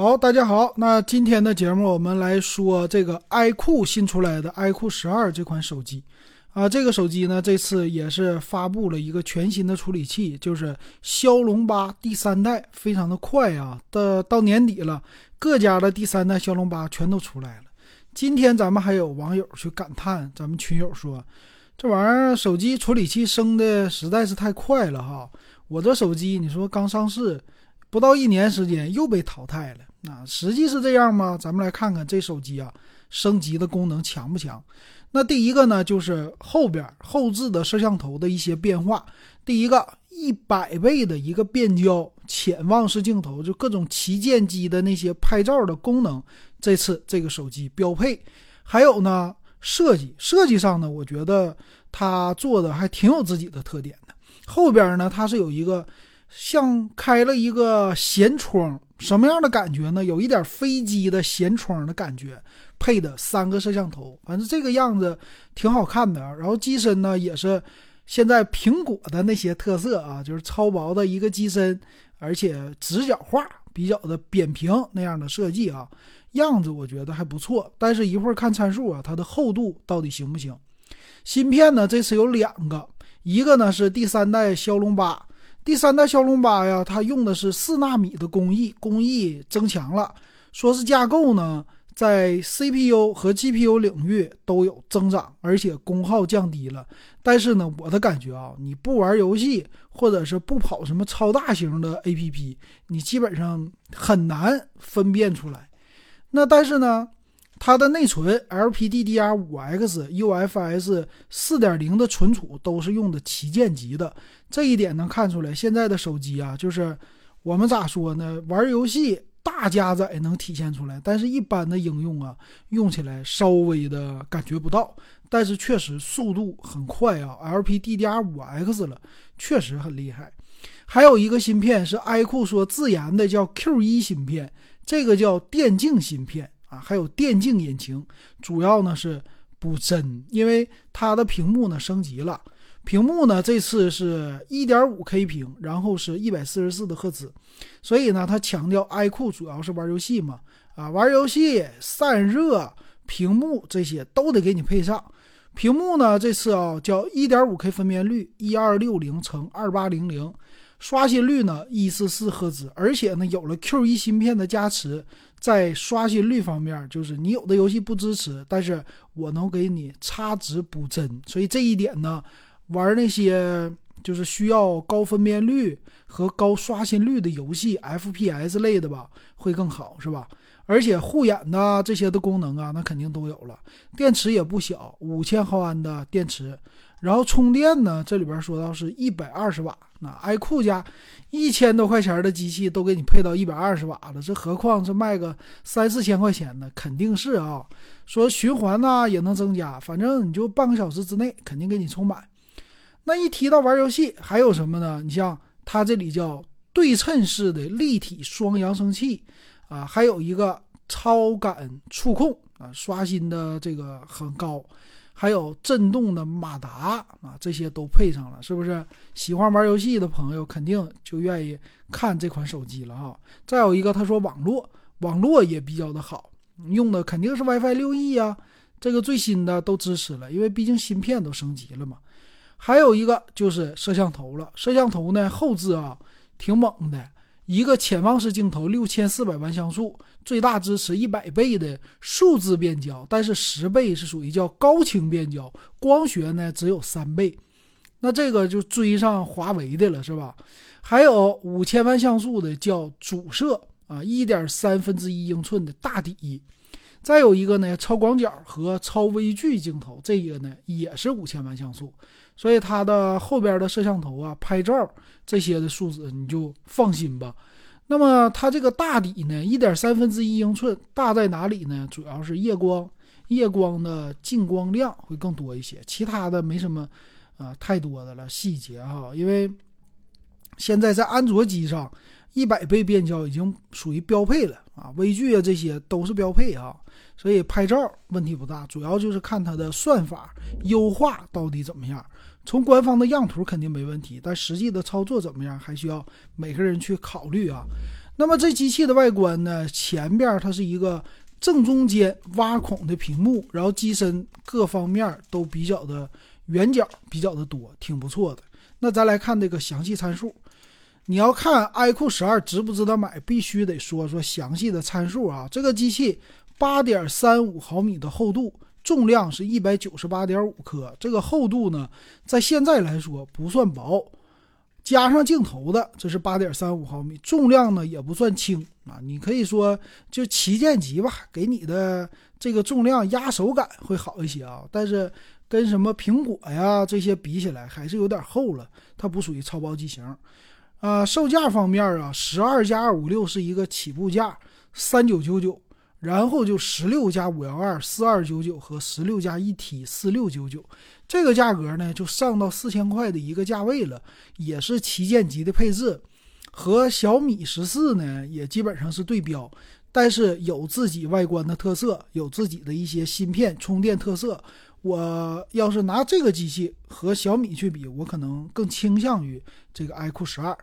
好，大家好，那今天的节目我们来说这个 iQOO 新出来的 iQOO 十二这款手机，啊，这个手机呢这次也是发布了一个全新的处理器，就是骁龙八第三代，非常的快啊，到到年底了，各家的第三代骁龙八全都出来了。今天咱们还有网友去感叹，咱们群友说，这玩意儿手机处理器升的实在是太快了哈，我这手机你说刚上市。不到一年时间又被淘汰了，那实际是这样吗？咱们来看看这手机啊，升级的功能强不强？那第一个呢，就是后边后置的摄像头的一些变化。第一个，一百倍的一个变焦潜望式镜头，就各种旗舰机的那些拍照的功能，这次这个手机标配。还有呢，设计设计上呢，我觉得它做的还挺有自己的特点的。后边呢，它是有一个。像开了一个舷窗，什么样的感觉呢？有一点飞机的舷窗的感觉，配的三个摄像头，反正这个样子挺好看的。然后机身呢，也是现在苹果的那些特色啊，就是超薄的一个机身，而且直角化，比较的扁平那样的设计啊，样子我觉得还不错。但是一会儿看参数啊，它的厚度到底行不行？芯片呢，这次有两个，一个呢是第三代骁龙八。第三代骁龙八呀，它用的是四纳米的工艺，工艺增强了。说是架构呢，在 CPU 和 GPU 领域都有增长，而且功耗降低了。但是呢，我的感觉啊，你不玩游戏，或者是不跑什么超大型的 APP，你基本上很难分辨出来。那但是呢？它的内存 LPDDR5X、UFS 4.0的存储都是用的旗舰级的，这一点能看出来，现在的手机啊，就是我们咋说呢？玩游戏大加载能体现出来，但是一般的应用啊，用起来稍微的感觉不到。但是确实速度很快啊，LPDDR5X 了，确实很厉害。还有一个芯片是 iQOO 说自研的，叫 Q1 芯片，这个叫电竞芯片。啊，还有电竞引擎，主要呢是补帧，因为它的屏幕呢升级了，屏幕呢这次是一点五 K 屏，然后是一百四十四的赫兹，所以呢它强调 iQOO 主要是玩游戏嘛，啊玩游戏散热，屏幕这些都得给你配上。屏幕呢这次啊叫一点五 K 分辨率，一二六零乘二八零零。刷新率呢，一四四赫兹，而且呢，有了 Q 一芯片的加持，在刷新率方面，就是你有的游戏不支持，但是我能给你差值补帧，所以这一点呢，玩那些就是需要高分辨率和高刷新率的游戏，FPS 类的吧，会更好，是吧？而且护眼的这些的功能啊，那肯定都有了，电池也不小，五千毫安的电池。然后充电呢？这里边说到是一百二十瓦，那 iQOO 家一千多块钱的机器都给你配到一百二十瓦了，这何况是卖个三四千块钱的？肯定是啊。说循环呢也能增加，反正你就半个小时之内肯定给你充满。那一提到玩游戏，还有什么呢？你像它这里叫对称式的立体双扬声器啊，还有一个超感触控啊，刷新的这个很高。还有震动的马达啊，这些都配上了，是不是？喜欢玩游戏的朋友肯定就愿意看这款手机了哈。再有一个，他说网络网络也比较的好，用的肯定是 WiFi 六 E 呀，这个最新的都支持了，因为毕竟芯片都升级了嘛。还有一个就是摄像头了，摄像头呢后置啊挺猛的。一个潜望式镜头，六千四百万像素，最大支持一百倍的数字变焦，但是十倍是属于叫高清变焦，光学呢只有三倍，那这个就追上华为的了，是吧？还有五千万像素的叫主摄啊，一点三分之一英寸的大底，再有一个呢超广角和超微距镜头，这个呢也是五千万像素。所以它的后边的摄像头啊，拍照这些的数字你就放心吧。那么它这个大底呢，一点三分之一英寸，大在哪里呢？主要是夜光，夜光的进光量会更多一些，其他的没什么啊太多的了细节哈。因为现在在安卓机上，一百倍变焦已经属于标配了啊，微距啊这些都是标配啊。所以拍照问题不大，主要就是看它的算法优化到底怎么样。从官方的样图肯定没问题，但实际的操作怎么样，还需要每个人去考虑啊。那么这机器的外观呢，前边它是一个正中间挖孔的屏幕，然后机身各方面都比较的圆角，比较的多，挺不错的。那咱来看这个详细参数。你要看 iQOO 十二值不值得买，必须得说说详细的参数啊。这个机器八点三五毫米的厚度，重量是一百九十八点五克。这个厚度呢，在现在来说不算薄，加上镜头的，这是八点三五毫米，重量呢也不算轻啊。你可以说就旗舰级吧，给你的这个重量压手感会好一些啊。但是跟什么苹果呀这些比起来，还是有点厚了，它不属于超薄机型。啊，售价方面啊，十二加二五六是一个起步价，三九九九，然后就十六加五幺二四二九九和十六加一 T 四六九九，这个价格呢就上到四千块的一个价位了，也是旗舰级的配置，和小米十四呢也基本上是对标，但是有自己外观的特色，有自己的一些芯片充电特色。我要是拿这个机器和小米去比，我可能更倾向于这个 iQOO 十二。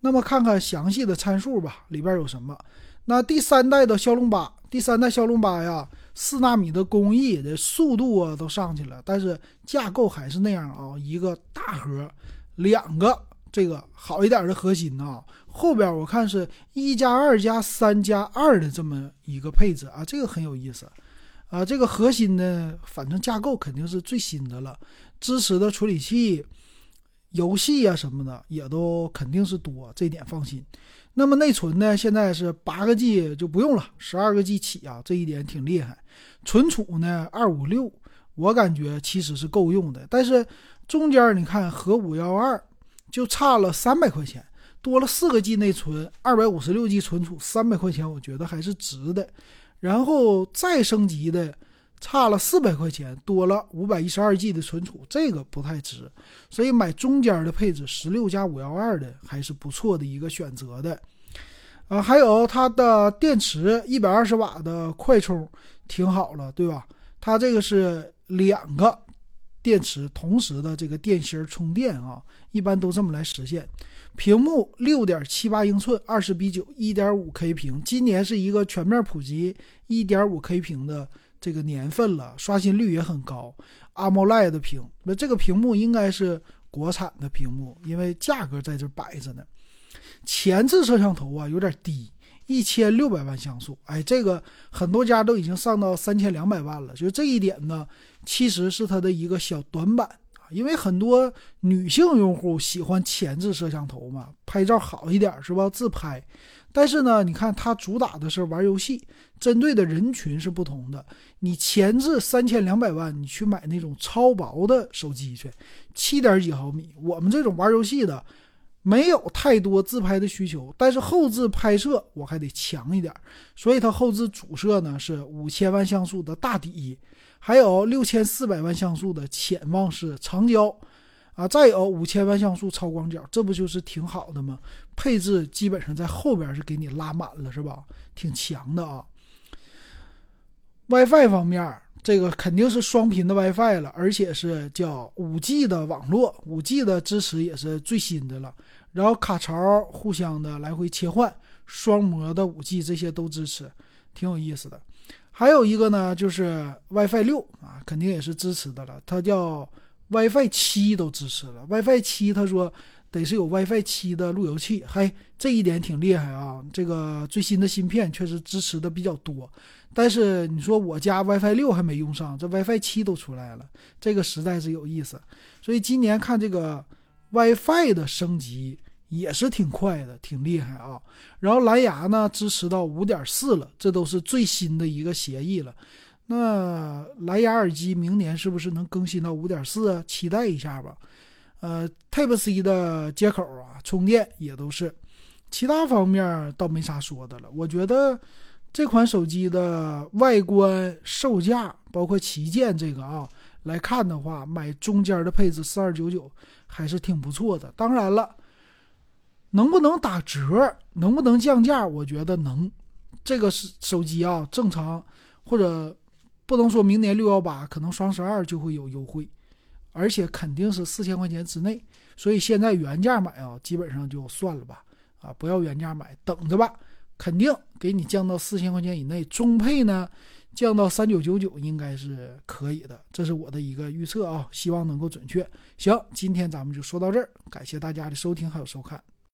那么看看详细的参数吧，里边有什么？那第三代的骁龙八，第三代骁龙八呀，四纳米的工艺的速度啊都上去了，但是架构还是那样啊，一个大核，两个这个好一点的核心啊，后边我看是一加二加三加二的这么一个配置啊，这个很有意思。啊，这个核心呢，反正架构肯定是最新的了，支持的处理器、游戏啊什么的也都肯定是多，这点放心。那么内存呢，现在是八个 G 就不用了，十二个 G 起啊，这一点挺厉害。存储呢，二五六，我感觉其实是够用的。但是中间你看和五幺二就差了三百块钱，多了四个 G 内存，二百五十六 G 存储，三百块钱我觉得还是值的。然后再升级的，差了四百块钱，多了五百一十二 G 的存储，这个不太值，所以买中间的配置，十六加五幺二的还是不错的一个选择的。啊，还有它的电池一百二十瓦的快充挺好了，对吧？它这个是两个电池同时的这个电芯充电啊，一般都这么来实现。屏幕六点七八英寸，二十比九，一点五 K 屏。今年是一个全面普及一点五 K 屏的这个年份了，刷新率也很高。AMOLED 屏，那这个屏幕应该是国产的屏幕，因为价格在这摆着呢。前置摄像头啊有点低，一千六百万像素。哎，这个很多家都已经上到三千两百万了，就这一点呢，其实是它的一个小短板。因为很多女性用户喜欢前置摄像头嘛，拍照好一点是吧？自拍。但是呢，你看它主打的是玩游戏，针对的人群是不同的。你前置三千两百万，你去买那种超薄的手机去，七点几毫米。我们这种玩游戏的，没有太多自拍的需求，但是后置拍摄我还得强一点，所以它后置主摄呢是五千万像素的大底。还有六千四百万像素的潜望式长焦，啊，再有五千万像素超广角，这不就是挺好的吗？配置基本上在后边是给你拉满了，是吧？挺强的啊。WiFi 方面，这个肯定是双频的 WiFi 了，而且是叫五 G 的网络，五 G 的支持也是最新的了。然后卡槽互相的来回切换，双模的五 G 这些都支持，挺有意思的。还有一个呢，就是 WiFi 六啊，肯定也是支持的了。它叫 WiFi 七都支持了。WiFi 七，他说得是有 WiFi 七的路由器，嘿，这一点挺厉害啊。这个最新的芯片确实支持的比较多。但是你说我家 WiFi 六还没用上，这 WiFi 七都出来了，这个实在是有意思。所以今年看这个 WiFi 的升级。也是挺快的，挺厉害啊。然后蓝牙呢支持到五点四了，这都是最新的一个协议了。那蓝牙耳机明年是不是能更新到五点四啊？期待一下吧。呃，Type C 的接口啊，充电也都是。其他方面倒没啥说的了。我觉得这款手机的外观、售价，包括旗舰这个啊来看的话，买中间的配置四二九九还是挺不错的。当然了。能不能打折？能不能降价？我觉得能。这个是手机啊，正常或者不能说明年六幺八，可能双十二就会有优惠，而且肯定是四千块钱之内。所以现在原价买啊，基本上就算了吧，啊，不要原价买，等着吧。肯定给你降到四千块钱以内。中配呢，降到三九九九应该是可以的，这是我的一个预测啊，希望能够准确。行，今天咱们就说到这儿，感谢大家的收听还有收看。